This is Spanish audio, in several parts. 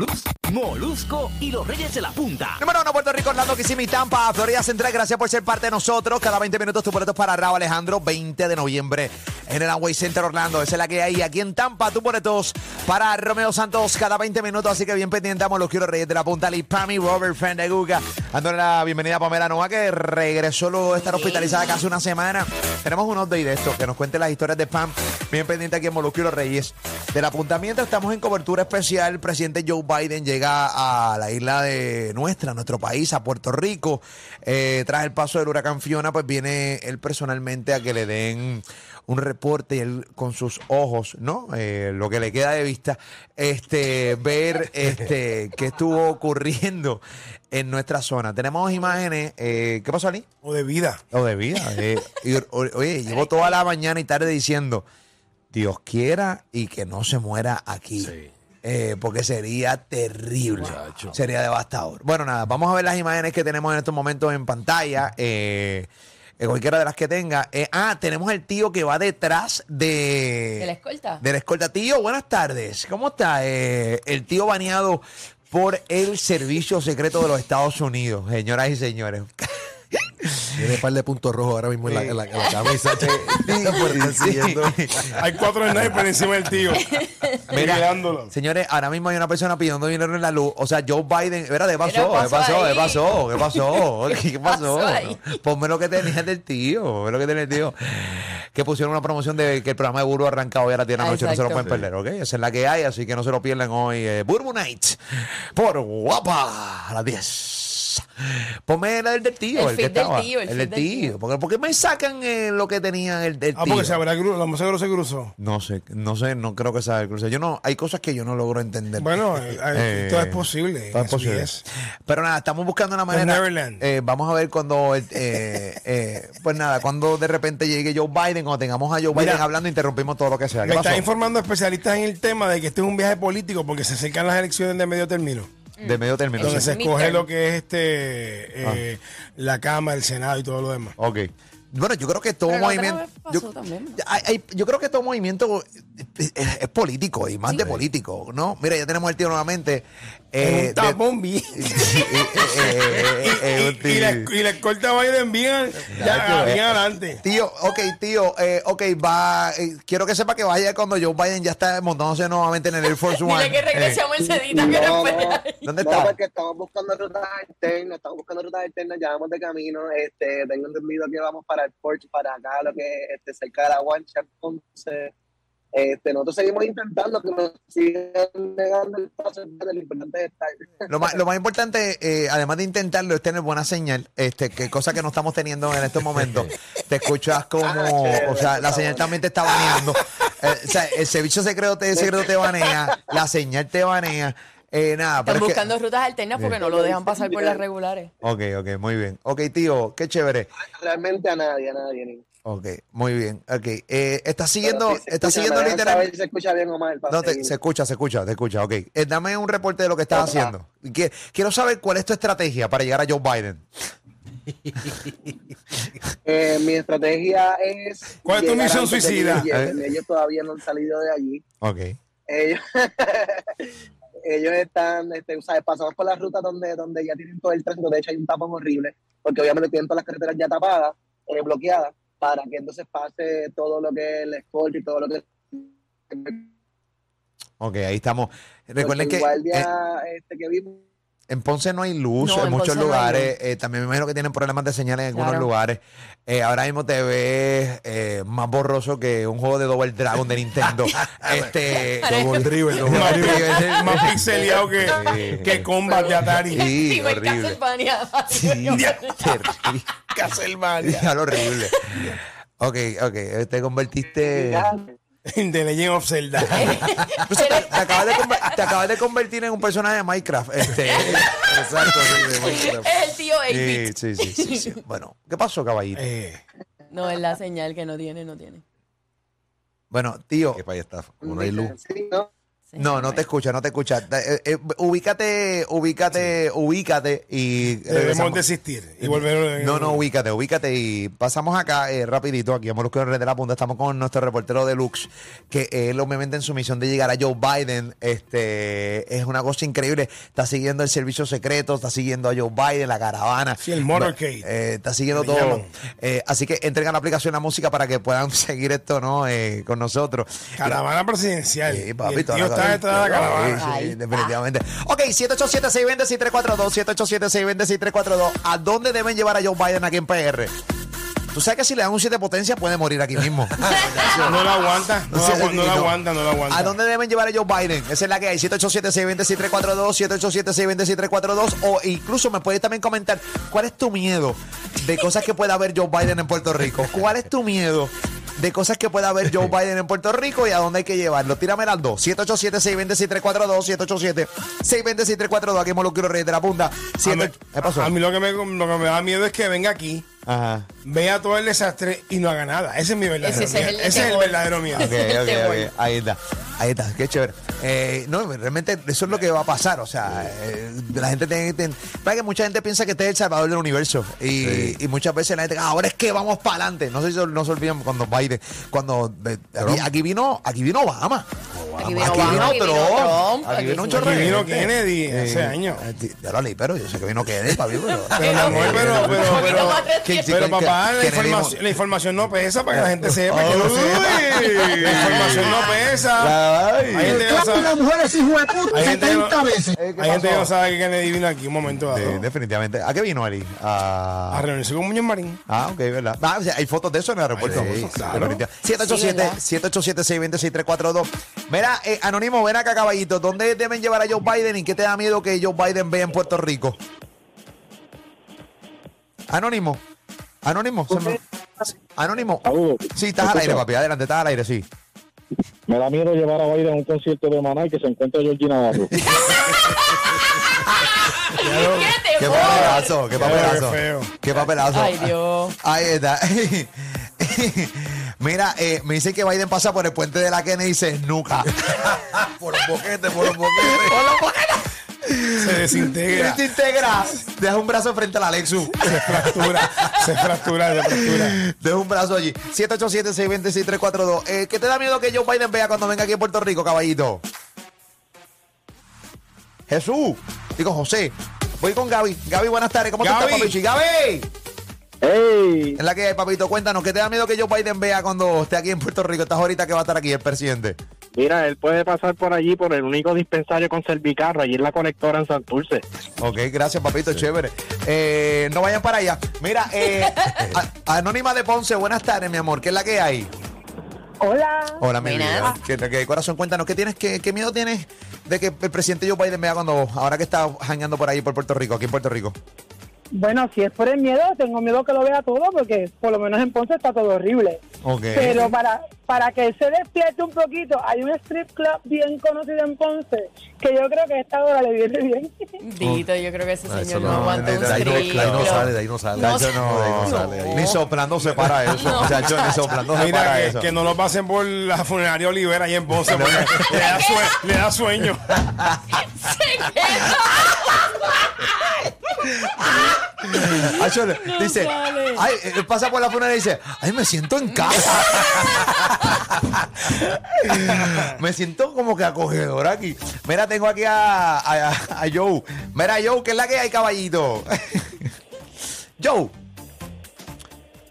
Molusco, Molusco y los Reyes de la Punta. Número uno, Puerto Rico, Orlando, Kissimmee, Tampa, Florida Central. Gracias por ser parte de nosotros. Cada 20 minutos tu boletos para Raúl Alejandro, 20 de noviembre en el Amway Center Orlando. Esa es la que hay. Aquí en Tampa, tu boletos para Romeo Santos cada 20 minutos. Así que bien pendiente, los quiero Reyes de la Punta. Pami, Robert, Friend de Guga. Dándole la bienvenida a Pamela Nova, que regresó luego de estar hospitalizada casi una semana. Tenemos un update de esto, que nos cuente las historias de Pam. Bien pendiente aquí en Molusco Reyes de la Punta. Mientras estamos en cobertura especial, el presidente Joe Biden llega a la isla de nuestra, nuestro país, a Puerto Rico. Eh, tras el paso del huracán Fiona, pues viene él personalmente a que le den un y él con sus ojos, ¿no? Eh, lo que le queda de vista, este, ver este, qué estuvo ocurriendo en nuestra zona. Tenemos imágenes, eh, ¿qué pasó, Ali? O de vida. O de vida. eh, y, o- oye, llevo toda la mañana y tarde diciendo, Dios quiera y que no se muera aquí. Eh, porque sería terrible. Sería devastador. Bueno, nada, vamos a ver las imágenes que tenemos en estos momentos en pantalla. Eh, eh, cualquiera de las que tenga. Eh, ah, tenemos el tío que va detrás de. ¿De la escolta? De la escolta. Tío, buenas tardes. ¿Cómo está? Eh, el tío baneado por el Servicio Secreto de los Estados Unidos, señoras y señores. Tiene un par de puntos rojos ahora mismo en la, en la- en la camisa. Hay cuatro snipers encima del tío. Mira, Mirándolo. señores, ahora mismo hay una persona pidiendo dinero en la luz. O sea, Joe Biden, ¿verdad? ¿Qué pasó? ¿Qué pasó? ¿Qué pasó? ¿Qué pasó? ¿Qué pasó? Ponme lo que tenía del tío. Ve lo que tenía el tío. Que pusieron una promoción de que el programa de Burbu arranca hoy a las 10 de la noche. No se lo pueden perder, ¿ok? Esa es la que hay, así que no se lo pierdan hoy. Eh, Burbu Night por Guapa a las 10. Ponme la del, del tío. El que feed del estaba. tío, el El del tío. tío. ¿Por qué, por qué me sacan eh, lo que tenía el del Ah, tío? porque se habrá cru- lo más seguro se cruzó. No sé, no sé, no creo que sea el cruce. Yo no, hay cosas que yo no logro entender. Bueno, eh, Eh, todo es posible. todo es posible. es. Pero nada, estamos buscando una manera. Eh, vamos a ver cuando, eh, eh, pues nada, cuando de repente llegue Joe Biden, cuando tengamos a Joe Mira. Biden hablando, interrumpimos todo lo que sea. ¿Qué Me están informando especialistas en el tema de que este es un viaje político porque se acercan las elecciones de medio término. De medio término. Sí. se escoge lo que es este eh, la Cámara, el Senado y todo lo demás. Ok. Bueno, yo creo que todo Pero la otra movimiento. vez pasó Yo, también. hay- hay- yo creo que todo movimiento es, es- es político y más de político, ¿no? Mira, ya tenemos el tío nuevamente. Es eh, un tapón bien. eh, eh, eh, eh, eh, y, la, tío. y la escolta Biden bien, ya, bien adelante. Tío, ok, tío, eh, ok, va. eh, quiero que sepa que vaya cuando Joe Biden ya está montándose nuevamente en el Air Force One. Dile que regrese Eh, a Mercedita que no. ¿Dónde No, está? porque estamos buscando rutas alternas, estamos buscando rutas alternas, ya vamos de camino, este, tengo entendido que vamos para el Porsche, para acá, lo que es este, cerca de la Guancha, entonces, este, nosotros seguimos intentando que nos sigan negando el paso, pero lo importante es estar. Lo más, lo más importante, eh, además de intentarlo, es tener buena señal, este, que cosa que no estamos teniendo en estos momentos. Te escuchas como, o sea, la señal también te está baneando. Eh, o sea, el servicio secreto te, secreto te banea, la señal te banea. Eh, nada, pero Están es que- buscando rutas alternas porque no lo dejan pasar por las regulares. Ok, ok, muy bien. Ok, tío, qué chévere. Realmente a nadie, a nadie. Ok, muy bien. Ok, eh, ¿estás siguiendo, se estás escucha, siguiendo literalmente? si se escucha bien o mal. para No, te- se escucha, se escucha, te escucha, ok. Eh, dame un reporte de lo que estás haciendo. Quiero saber cuál es tu estrategia para llegar a Joe Biden. Eh, mi estrategia es. ¿Cuál es tu misión suicida? lleguen. Ellos todavía no han salido de allí. Ok. ellos, ellos están, este, ¿sabes? pasamos por las rutas donde, donde ya tienen todo el tránsito, de hecho hay un tapón horrible, porque obviamente tienen todas las carreteras ya tapadas, eh, bloqueadas, para que entonces pase todo lo que es el escolta y todo lo que... Ok, ahí estamos. Recuerden que eh, este que vimos, en Ponce no hay luz No, en, en muchos Ponce no hay lugares. Eh, también me imagino que tienen problemas de señal en algunos Claro. lugares. Eh, ahora mismo te ves eh, más borroso que un juego de Double Dragon de Nintendo. este, Double Driver, Double Más, Driver. más pixeleado que, que Combat de Atari. Sí, horrible. Sí, terrible. Castlevania. Ya, lo horrible. Ok, ok. Te convertiste. De Legend of Zelda. Te, te acabas de conver- te acabas de convertir en un personaje de Minecraft. Este, exacto, sí, de Minecraft. Es el tío Sí, 8-bit. sí, sí, sí, sí. Bueno, ¿qué pasó, caballito? Eh, No, es la señal que no tiene, no tiene. Bueno, tío, Que para allá está. Como no hay luz. Sí, ¿no? No, no te escucha, no te escucha. Eh, eh, ubícate, ubícate, ubícate y Debemos regresamos. desistir y volver. No, no, ubícate, ubícate y pasamos acá eh, rapidito, aquí a Molusco Red de la Punta, estamos con nuestro reportero Deluxe, que él obviamente en su misión de llegar a Joe Biden, este, es una cosa increíble, está siguiendo el servicio secreto, está siguiendo a Joe Biden, la caravana. Sí, el motorcade. Eh, está siguiendo todo. Eh, así que entregan la aplicación La Música para que puedan seguir esto, ¿no? Eh, con nosotros. Caravana presidencial. Sí, Y está detrás de la caravana. Sí, sí, definitivamente. Ok, 787-620-6342, 787-620-6342. ¿A dónde deben llevar a Joe Biden aquí en PR? Tú sabes que si le dan un 7 potencia puede morir aquí mismo. No la aguanta, no, Sí, la, agu- no la no. aguanta, no la aguanta. ¿A dónde deben llevar a Joe Biden? Esa es la que hay. 787-620-6342, 787-620-6342. O incluso me puedes también comentar cuál es tu miedo de cosas que pueda haber Joe Biden en Puerto Rico. ¿Cuál es tu miedo de cosas que pueda haber Joe Biden en Puerto Rico y a dónde hay que llevarlo? Tírame las dos. 787-620-6342, 787-620-6342. Aquí en Moloquiro Reyes de la Punta. A Siete- mí, ¿Qué pasó? a mí lo que, me, lo que me da miedo es que venga aquí, Ajá. vea todo el desastre y no haga nada. Ese es mi verdadero Ese es el miedo. Ese es el verdadero miedo. Ok, El ok, temor. ok. Ahí está. Ahí está. Qué chévere. Eh, no, realmente eso es lo que va a pasar. O sea, eh, la gente tiene que. Para que mucha gente piensa que este es el salvador del universo. Y, y muchas veces la gente. "Ah, ahora es que vamos para adelante. No sé si no se olvidan cuando Biden. Cuando. eh, aquí, aquí vino aquí vino Obama. Aquí vino Aquí Obama, vino aquí vino Trump. Trump, Aquí vino un Aquí vino. Kennedy hace Eh, años. eh, Ya lo leí, pero yo sé que vino Kennedy, papi. Pero, Pero, mi amor, pero, pero, Un poquito pero, más de ¿Quién- pero quién- papá, la información, la información no pesa para que la gente sepa. que no sepa. La información no pesa. Ay. Hay gente que no sabe. mujeres hijo de puta Hay gente que no- 70 veces. Eh, ¿qué Hay gente que no sabe que Kennedy vino aquí un momento dado. Sí, definitivamente. ¿A qué vino Eli? A, A reunirse con Muñoz Marín. Ah, ok, ¿verdad? Ah, o sea, hay fotos de eso en el aeropuerto. Sí, claro. Definitivamente. Sí, 787 ¿verdad? 787-620-6342. Mira, eh, Anónimo, ven acá, caballito. ¿Dónde deben llevar a Joe Biden y qué te da miedo que Joe Biden vea en Puerto Rico? Anónimo. Anónimo. Anónimo. Sí, estás al aire, papi. Adelante, estás al aire, sí. Me da miedo llevar a Biden a un concierto de Maná y que se encuentre Georgie Navarro. ¿Qué Qué papelazo, qué papelazo. Qué feo. Qué papelazo. Ay, Dios. Ahí está. Mira, eh, me dicen que Biden pasa por el puente de la Kennedy y se esnuca. por los boquetes, por los boquetes. por los boquetes. Se desintegra. Se integra. Deja un brazo frente a la Lexus. Se fractura. Se fractura, se fractura. Deja un brazo allí. 787-620-6342. Eh, ¿Qué te da miedo que Joe Biden vea cuando venga aquí a Puerto Rico, caballito? Jesús. Digo, José. Voy con Gaby. Gaby, buenas tardes. ¿Cómo Gaby. tú estás, papichi? Gaby. ¡Ey! Es la que hay, papito. Cuéntanos, ¿qué te da miedo que Joe Biden vea cuando esté aquí en Puerto Rico? Estás ahorita que va a estar aquí el presidente. Mira, él puede pasar por allí por el único dispensario con Servicarro, allí en la conectora en Santurce. Ok, gracias, papito, chévere. Eh, no vayan para allá. Mira, eh, a- Anónima de Ponce, buenas tardes, mi amor. ¿Qué es la que hay? Hola. Hola, mi vida. ¿Qué, qué corazón? Cuéntanos, ¿qué tienes, qué, qué miedo tienes de que el presidente Joe Biden vea cuando, ahora que está jangueando por ahí por Puerto Rico, aquí en Puerto Rico? Bueno, si es por el miedo, tengo miedo que lo vea todo porque por lo menos en Ponce está todo horrible. Ok. Pero para para que él se despierte un poquito, hay un strip club bien conocido en Ponce que yo creo que a esta hora le viene bien. Dito, yo creo que ese No, eso señor no, no, aguanta un de ahí no- strip de ahí no sale, de ahí no sale. No, Chacho, no, de ahí no sale, ahí. Ni soplando se para eso. No. Chacho, ni soplando se Mira, para que, eso. que no lo pasen por la funeraria Olivera ahí en Ponce porque le, da sue- le da sueño. Dice, ay, eh, pasa por la funeraria y dice, ay, me siento en casa. me siento como que acogedor aquí. Mira, tengo aquí a, a, a Joe. Mira, Joe, ¿qué es la que hay, caballito? Joe.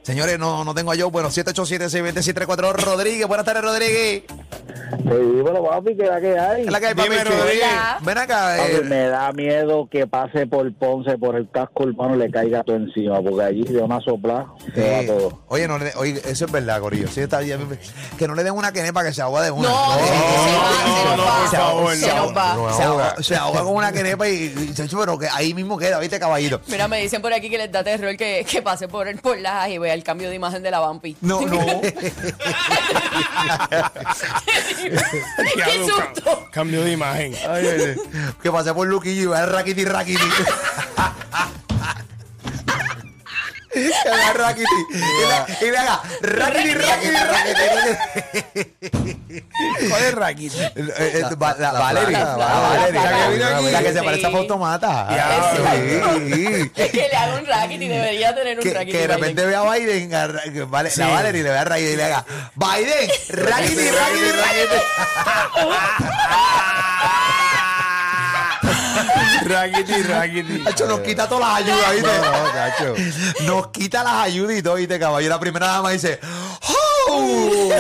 Señores, no, no tengo a Joe. Bueno, 787-620-634. Rodríguez, buenas tardes, Rodríguez. Sí, bueno, papi, ¿qué es la que hay? ¿Qué es la que hay, Dime, papi? Rodríguez. Ven acá. Papi, eh, me da miedo que pase por Ponce, por el casco urbano, le caiga todo encima, porque allí de una sopla se va todo. Oye, no le- oye, eso es verdad, Corillo. Sí, está bien. Que no le den una quenepa que se ahoga de una. No, se se no, Se no. Se ahoga, se ahoga con una quenepa y, y, chacho, pero que ahí mismo queda, ¿viste, caballito? Mira, me dicen por aquí que les da terror que, que pase por, el- por las y vea el cambio de imagen de la Vampi. No, no. ¡Qué susto! ca- Cambio de imagen. Ay, ay, ay. que pase por Luquillo y va el raquiti raquiti. Raquiti. Y le, haga raquiti, raquiti, raquiti. ¿Cuál es Rakit? Eh, eh, la- Valerie, placa, la que vino aquí, la que se Sí. parece a Fautomata. Es que le haga un y debería tener un racket. que de repente vea a Biden, la Valerie le vea a Raquiti y le haga Biden, raquiti, raquiti, Rakiti, Rakiti. Hacho, nos quita todas las ayudas, ¿viste? No, cacho. Nos quita las ayudas y todo, ¿viste, caballo? Y la primera dama dice, ¡Holy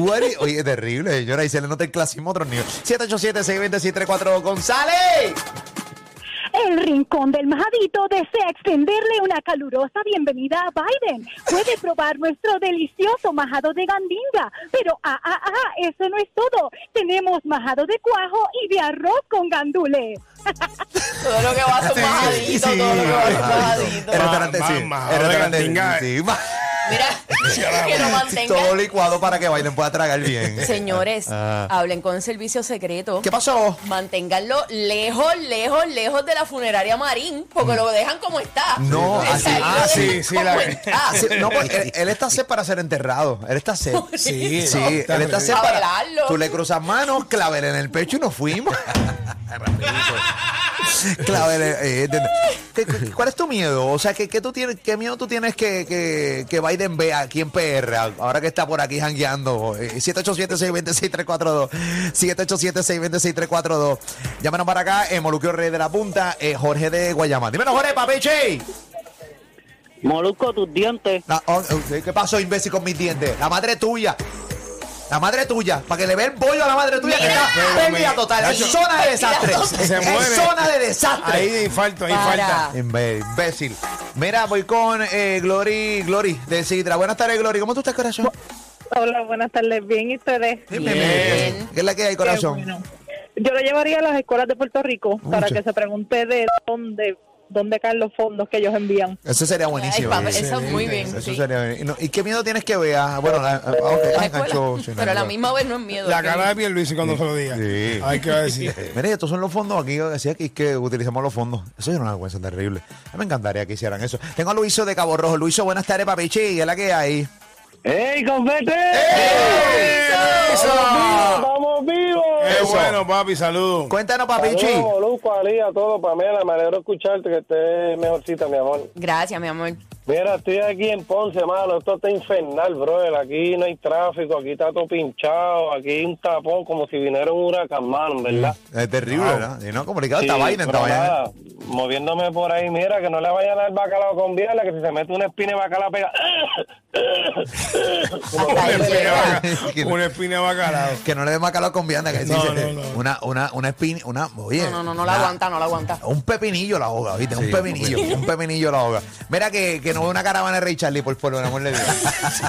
What is- Oye, terrible, señora. Y se le nota el clasismo a otros niños. 787-620-634 González. El Rincón del Majadito desea extenderle una calurosa bienvenida a Biden. Puede probar nuestro delicioso majado de gandinga. Pero, ah, ah, ah, eso no es todo. Tenemos majado de cuajo y de arroz con gandules. Todo lo que va a ser majadito, todo lo que va a ser majadito. El restaurante, El sí. Mira, que lo mantenga. Todo licuado para que Biden pueda tragar bien. Señores, Ah. hablen con servicio secreto. ¿Qué pasó? Manténganlo lejos, lejos, lejos de la funeraria Marín, porque lo dejan como está. No, O sea, así- lo ah, sí, dejan sí, como la- está. Sí, no, porque él, él está set para ser enterrado. Él está set. Sí, Sí, no, él está set para. Tú le cruzas manos, clavele en el pecho y nos fuimos. clavele. eh, de- ¿Qué- qué- ¿Cuál es tu miedo? O sea, ¿qué, qué tú tienes, qué miedo tú tienes que, que, que Biden vea aquí en PR, ahora que está por aquí jangueando? Eh, 787-626-342. 787-626-342. Llámanos para acá, eh, Moluquio Rey de la Punta, eh, Jorge de Guayama. Dímelo, Jorge, papiche. Molusco, tus dientes. La- oh, oh, ¿Qué pasó, imbécil, con mis dientes? La madre tuya. La madre tuya. Para que le vea el bollo a la madre tuya que está pérdida total. En Nacho, zona de desastre. Muere. zona de desastre. Ahí de infarto, ahí Para. falta. Imbécil. Mira, voy con eh, Glory, Glory de Sidra. Buenas tardes, Glory. ¿Cómo tú estás, corazón? Hola, buenas tardes. Bien, ¿y ustedes? Bien, bien. ¿Qué es la que hay, corazón? Bueno. Yo lo llevaría a las escuelas de Puerto Rico para que se pregunte de dónde, dónde caen los fondos que ellos envían. Eso sería Ay, buenísimo. papá, Sí. eso es muy bien. Eso sí. sería bien. Y no- ¿Y qué miedo tienes que ver? Ah, Bueno, la, ah, sí, no, Pero a la misma vez no es miedo. La que- cara de Pierluisi cuando se lo diga. Sí. Va a decir. Mire, estos son los fondos aquí, decía que utilizamos los fondos. Eso es una vergüenza terrible. Me encantaría que hicieran eso. Tengo a Luiso de Cabo Rojo. Luiso, buenas tardes, papichi. ¿Y es la que hay? ¡Ey, confete! ¡Eso! ¡Vamos vivos! Qué Eso. bueno, papi, saludos. Cuéntanos, papichi. Saludos, Molusco, Ali, a todos, Pamela, me alegro escucharte que estés mejorcita, mi amor. Gracias, mi amor. Mira, estoy aquí en Ponce, mano, esto está infernal, brother, aquí no hay tráfico, aquí está todo pinchado, aquí hay un tapón como si viniera un huracán, mano, ¿verdad? Es terrible, ¿verdad? Y no complicado. Sí, está pero Biden. nada, moviéndome por ahí, mira, que no le vayan a dar bacalao con biela, que si se mete una espina de bacalao pega... Una espina de baca- Una espina de bacalao. Que no le dé macalao con vianda. Que No, no, no. Una, una, una espina, una, oye. No, no, no, no la aguanta, no la aguanta. Un pepinillo la ahoga, ¿viste? un pepinillo, un pepinillo la ahoga. Mira que, que no una caravana de Ray Charlie, por favor, el amor de Dios.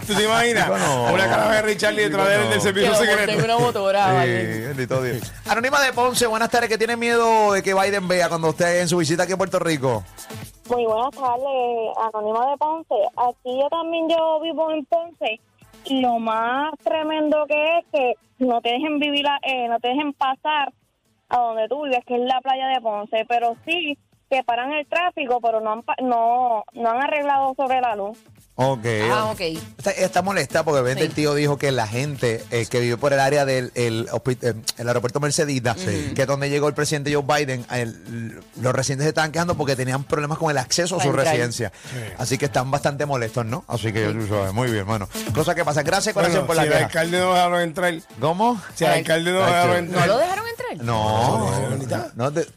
¿Tú te imaginas? Digo, no. Una cara de Richard detrás de él del Que servicio secreto. una motora. Sí, vale. bendito Dios. Anónima de Ponce, buenas tardes. ¿Qué tiene miedo de que Biden vea cuando esté en su visita aquí a Puerto Rico? Muy buenas tardes, Anónima de Ponce. Aquí yo también yo vivo en Ponce y lo más tremendo que es que no te dejen vivir, la- eh, no te dejen pasar a donde tú vives, que es la playa de Ponce, pero sí que paran el tráfico, pero no han, pa- no, no han arreglado sobre la luz. Ok. Ah, ok. Está, está molesta porque ven Sí. el tío dijo que la gente eh, que vive por el área del el, hospi- eh, el aeropuerto Mercedita, que es donde llegó el presidente Joe Biden, el- los residentes se estaban quejando porque tenían problemas con el acceso a Para su entrar. residencia. Así que están bastante molestos, ¿no? Así que tú sabes, muy bien, hermano. Cosa que pasa. Gracias, corazón, Bueno, por si la el queja. alcalde no dejaron entrar. ¿Cómo? Si el alcalde no Ay, dejaron entrar. ¿No lo dejaron No, no, de-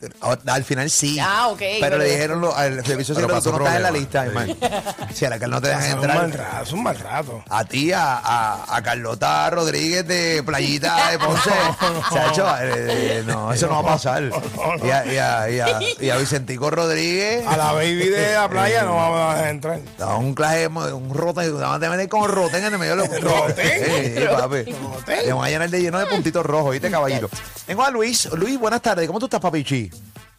al final sí. Ah, ok, Pero pero- le dijeron lo- al servicio Pero secreto, pasó tú no estás en la lista, hermano. Si al alcalde no te dejan Es un mal entrar. rato, es un mal rato. A ti, a, a, a Carlota Rodríguez de Playita de Ponce. Chacho, eh, no, eso no va a pasar. Y a, y a, y a, y a Vicentico Rodríguez. A la baby de la playa no vamos a dejar entrar. Da un clase, un roten, vamos a meter con roten en el medio de los ¿Roten? Sí, sí, papi. Le van a llenar de lleno de puntitos rojos, ¿viste, caballito? Tengo a Luis. Luis, buenas tardes. ¿Cómo tú estás, papichi?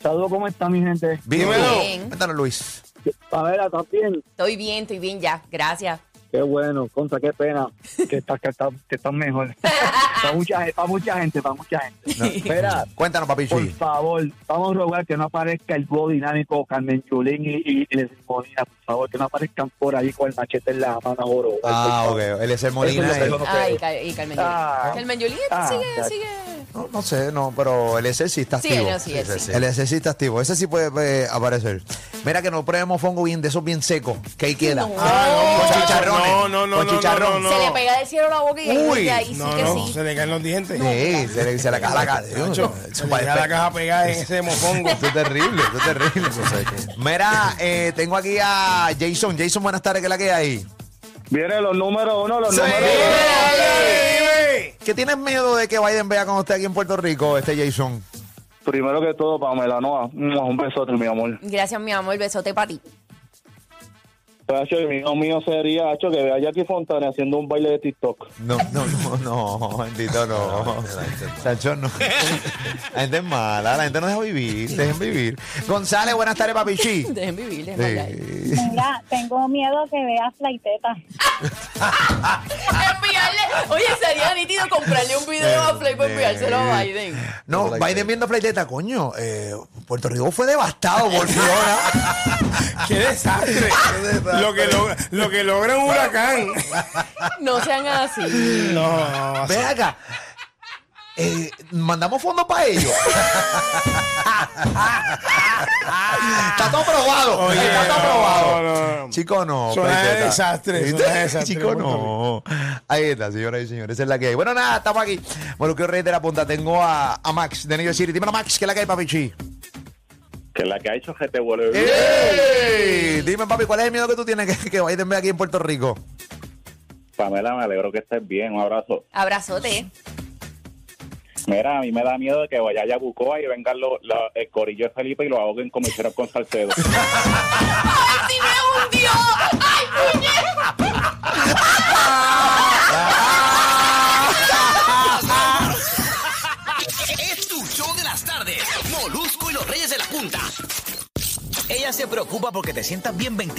Saludos, ¿cómo está mi gente? Bien. Dímelo. Bien. Cuéntanos, Luis. A ver, ¿estás bien? Estoy bien, estoy bien ya. Gracias. Qué bueno, contra, qué pena que estás que estás que estás mejor. para mucha para mucha gente, para mucha gente. Espera, Cuéntanos, papi por favor, vamos a rogar que no aparezca el dúo dinámico Carmen Chulín y, y, y Les Molina, por favor, que no aparezcan por ahí con el machete en la mano, oro. Ah, ok. El Molina. Es que- Ay, y Carmen Yulín. Ah. Carmen Yulín Ah, sigue, ya. sigue. No, no sé, no, pero el ese sí está Sí, activo. no, sí, él sí. El ese sí está activo. Ese sí puede, puede aparecer. Mira que no probemos fongo bien de esos bien secos. Que ahí queda. No. Ah, Con chicharrones. No, no, no, Con no, chicharrón. no, Se le pega del cielo la boca y Uy, ahí, ahí sí No, que no, sí. se le caen los dientes. Sí, se le, se le caja la cara. Nacho, se le deja la caja pegada en ese mofongo. Esto es terrible, esto es terrible. Mira, eh, tengo aquí a Jason. Jason, buenas tardes, ¿qué es la que hay? Vienen los números uno, los Sí. números ¿Qué tienes miedo de que Biden vea cuando esté aquí en Puerto Rico, este Jason? Primero que todo, Pamela Noa, un besote, mi amor. Gracias, mi amor. Besote para ti. Hacho, el mío, mío sería, Hacho, que vea a Jackie Fontana haciendo un baile de TikTok. No, no, no, no, bendito no. Sancho, no. La gente es mala, la gente no deja vivir, dejen vivir. González, buenas tardes, papi Chi. Dejen vivir, dejen bailar. Sí. Mira, tengo miedo que vea flaiteta. Enviarle. Oye, sería nítido comprarle un video a Play para enviárselo a Biden. No, Biden viendo flighteta, coño. eh, Puerto Rico fue devastado por Fiona. ¡Qué desastre! Lo, que logra, lo que logra un huracán. No sean así. No, Ven acá. Eh, mandamos fondos para ellos. Está todo aprobado. Oye, está todo no, aprobado. no, no. Chico, no. Suena de flighteta. desastre, ¿Viste? suena de desastre, Chico, no. Ahí está, señoras y señores. Esa es la que hay. Bueno, nada, estamos aquí. Bueno, que rey de la punta. Tengo a, a Max de New York City. Dímelo, Max, ¿qué es la que hay, papi Chi? Que la que ha hecho GT vuelve. ¡Ey! Dime, papi, ¿cuál es el miedo que tú tienes que, que Biden vea aquí en Puerto Rico? Pamela, me alegro que estés bien. Un abrazo. Abrazote. Mira, a mí me da miedo de que vaya a Yabucoa y vengan los, los- el corillo de Felipe y lo ahoguen como hicieron con Salcedo. ¡Ay, sí me hundió! ¡Ay, puñet! Ella se preocupa porque te sientas bien